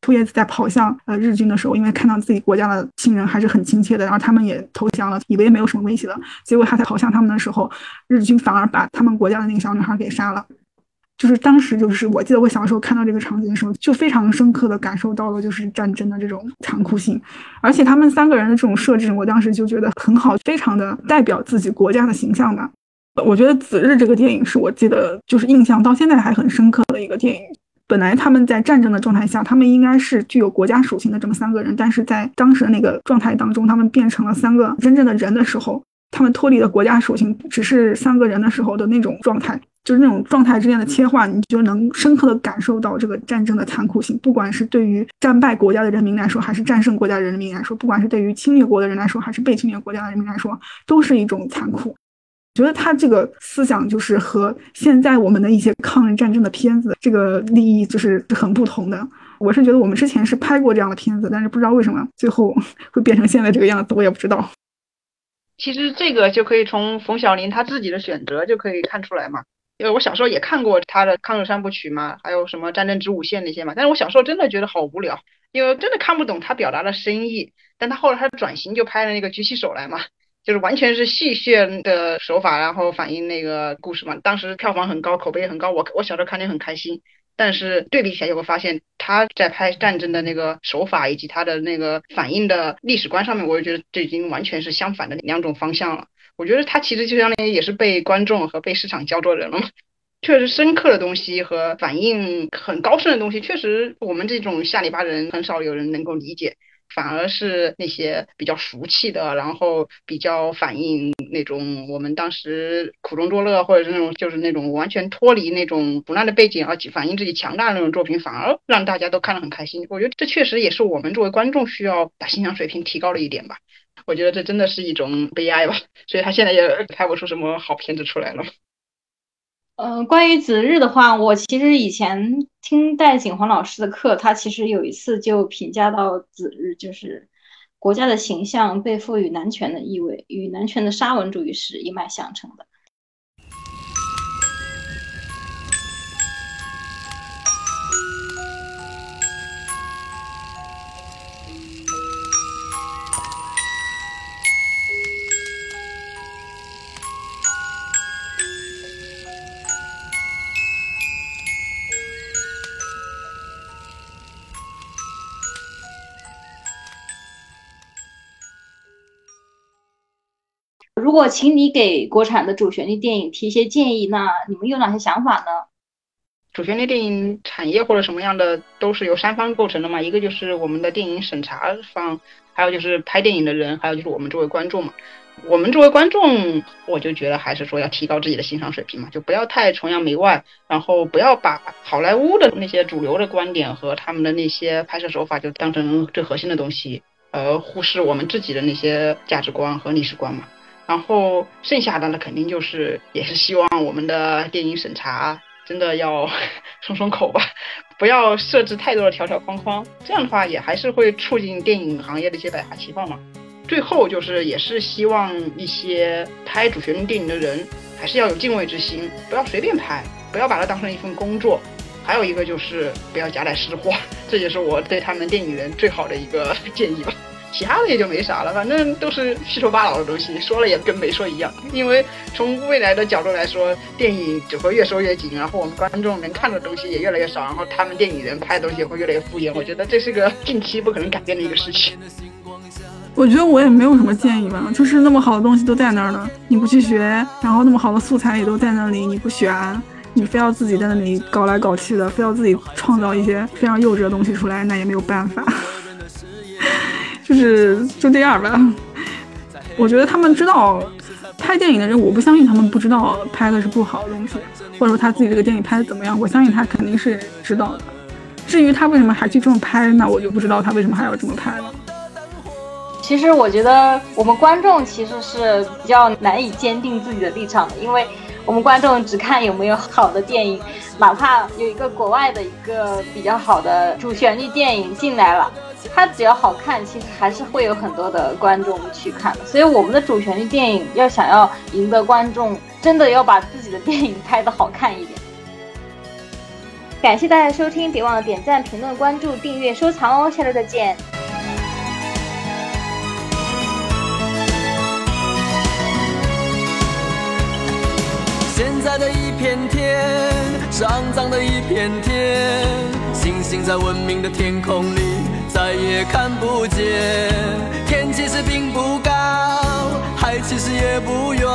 兔叶子在跑向呃日军的时候，因为看到自己国家的亲人还是很亲切的，然后他们也投降了，以为没有什么威胁了。结果他在跑向他们的时候，日军反而把他们国家的那个小女孩给杀了。就是当时，就是我记得我小时候看到这个场景的时候，就非常深刻的感受到了就是战争的这种残酷性。而且他们三个人的这种设置，我当时就觉得很好，非常的代表自己国家的形象吧。我觉得《子日》这个电影是我记得就是印象到现在还很深刻的一个电影。本来他们在战争的状态下，他们应该是具有国家属性的这么三个人，但是在当时的那个状态当中，他们变成了三个真正的人的时候，他们脱离了国家属性，只是三个人的时候的那种状态，就是那种状态之间的切换，你就能深刻的感受到这个战争的残酷性。不管是对于战败国家的人民来说，还是战胜国家的人民来说，不管是对于侵略国的人来说，还是被侵略国家的人民来说，都是一种残酷。觉得他这个思想就是和现在我们的一些抗日战争的片子这个利益就是很不同的。我是觉得我们之前是拍过这样的片子，但是不知道为什么最后 会变成现在这个样子，我也不知道。其实这个就可以从冯小林他自己的选择就可以看出来嘛。因为我小时候也看过他的抗日三部曲嘛，还有什么战争之五线那些嘛。但是我小时候真的觉得好无聊，因为真的看不懂他表达的深意。但他后来他转型就拍了那个举起手来嘛。就是完全是戏谑的手法，然后反映那个故事嘛。当时票房很高，口碑也很高，我我小时候看的很开心。但是对比起来，就会发现他在拍战争的那个手法以及他的那个反映的历史观上面，我就觉得这已经完全是相反的两种方向了。我觉得他其实就相当于也是被观众和被市场教做人了嘛。确实深刻的东西和反映很高深的东西，确实我们这种下里巴人很少有人能够理解。反而是那些比较俗气的，然后比较反映那种我们当时苦中作乐，或者是那种就是那种完全脱离那种苦难的背景而反映自己强大的那种作品，反而让大家都看得很开心。我觉得这确实也是我们作为观众需要把欣赏水平提高的一点吧。我觉得这真的是一种悲哀吧，所以他现在也拍不出什么好片子出来了。嗯，关于子日的话，我其实以前听戴景华老师的课，他其实有一次就评价到子日，就是国家的形象被赋予男权的意味，与男权的沙文主义是一脉相承的。如果请你给国产的主旋律电影提一些建议，那你们有哪些想法呢？主旋律电影产业或者什么样的都是由三方构成的嘛，一个就是我们的电影审查方，还有就是拍电影的人，还有就是我们作为观众嘛。我们作为观众，我就觉得还是说要提高自己的欣赏水平嘛，就不要太崇洋媚外，然后不要把好莱坞的那些主流的观点和他们的那些拍摄手法就当成最核心的东西，而忽视我们自己的那些价值观和历史观嘛。然后剩下的那肯定就是也是希望我们的电影审查真的要 松松口吧，不要设置太多的条条框框，这样的话也还是会促进电影行业的一些百花齐放嘛。最后就是也是希望一些拍主旋律电影的人还是要有敬畏之心，不要随便拍，不要把它当成一份工作。还有一个就是不要夹带私货，这就是我对他们电影人最好的一个建议吧。其他的也就没啥了，反正都是虚头八脑的东西，说了也跟没说一样。因为从未来的角度来说，电影只会越收越紧，然后我们观众能看的东西也越来越少，然后他们电影人拍的东西也会越来越敷衍。我觉得这是个近期不可能改变的一个事情。我觉得我也没有什么建议吧，就是那么好的东西都在那儿呢，你不去学，然后那么好的素材也都在那里，你不选，你非要自己在那里搞来搞去的，非要自己创造一些非常幼稚的东西出来，那也没有办法。就是就这样吧，我觉得他们知道拍电影的人，我不相信他们不知道拍的是不好的东西，或者说他自己这个电影拍的怎么样，我相信他肯定是知道的。至于他为什么还去这么拍，那我就不知道他为什么还要这么拍了。其实我觉得我们观众其实是比较难以坚定自己的立场的，因为我们观众只看有没有好的电影，哪怕有一个国外的一个比较好的主旋律电影进来了。它只要好看，其实还是会有很多的观众去看的。所以我们的主旋律电影要想要赢得观众，真的要把自己的电影拍的好看一点。感谢大家收听，别忘了点赞、评论、关注、订阅、收藏哦！下周再见。现在的一片天，是肮脏的一片天，星星在文明的天空里。再也看不见，天其实并不高，海其实也不远，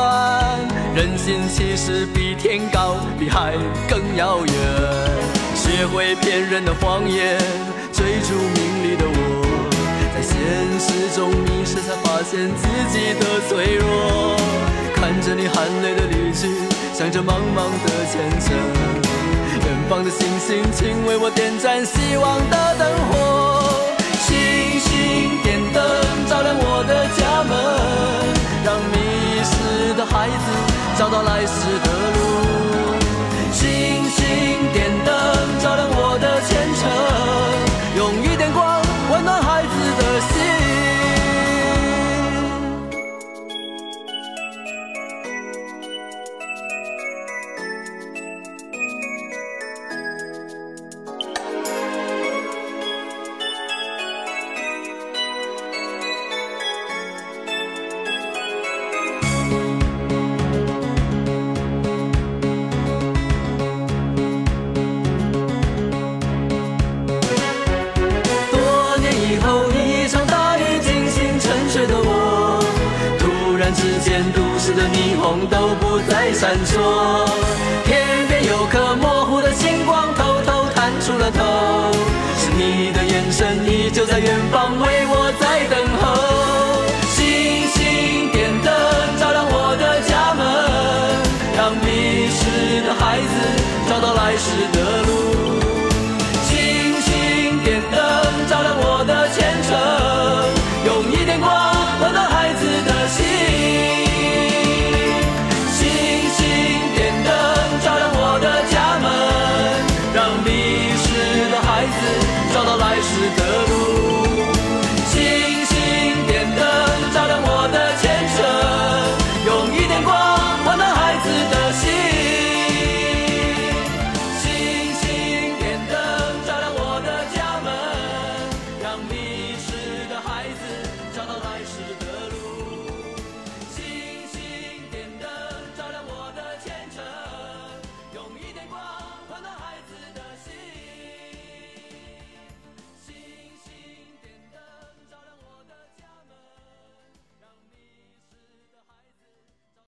人心其实比天高，比海更遥远。学会骗人的谎言，追逐名利的我，在现实中迷失，才发现自己的脆弱。看着你含泪的离去，想着茫茫的前程，远方的星星，请为我点盏希望的灯火。照亮我的家门，让迷失的孩子找到来时的路。星星点灯，照亮我的前程，间，都市的霓虹都不再闪烁，天边有颗模糊的星光偷偷探出了头，是你的眼神依旧在远方。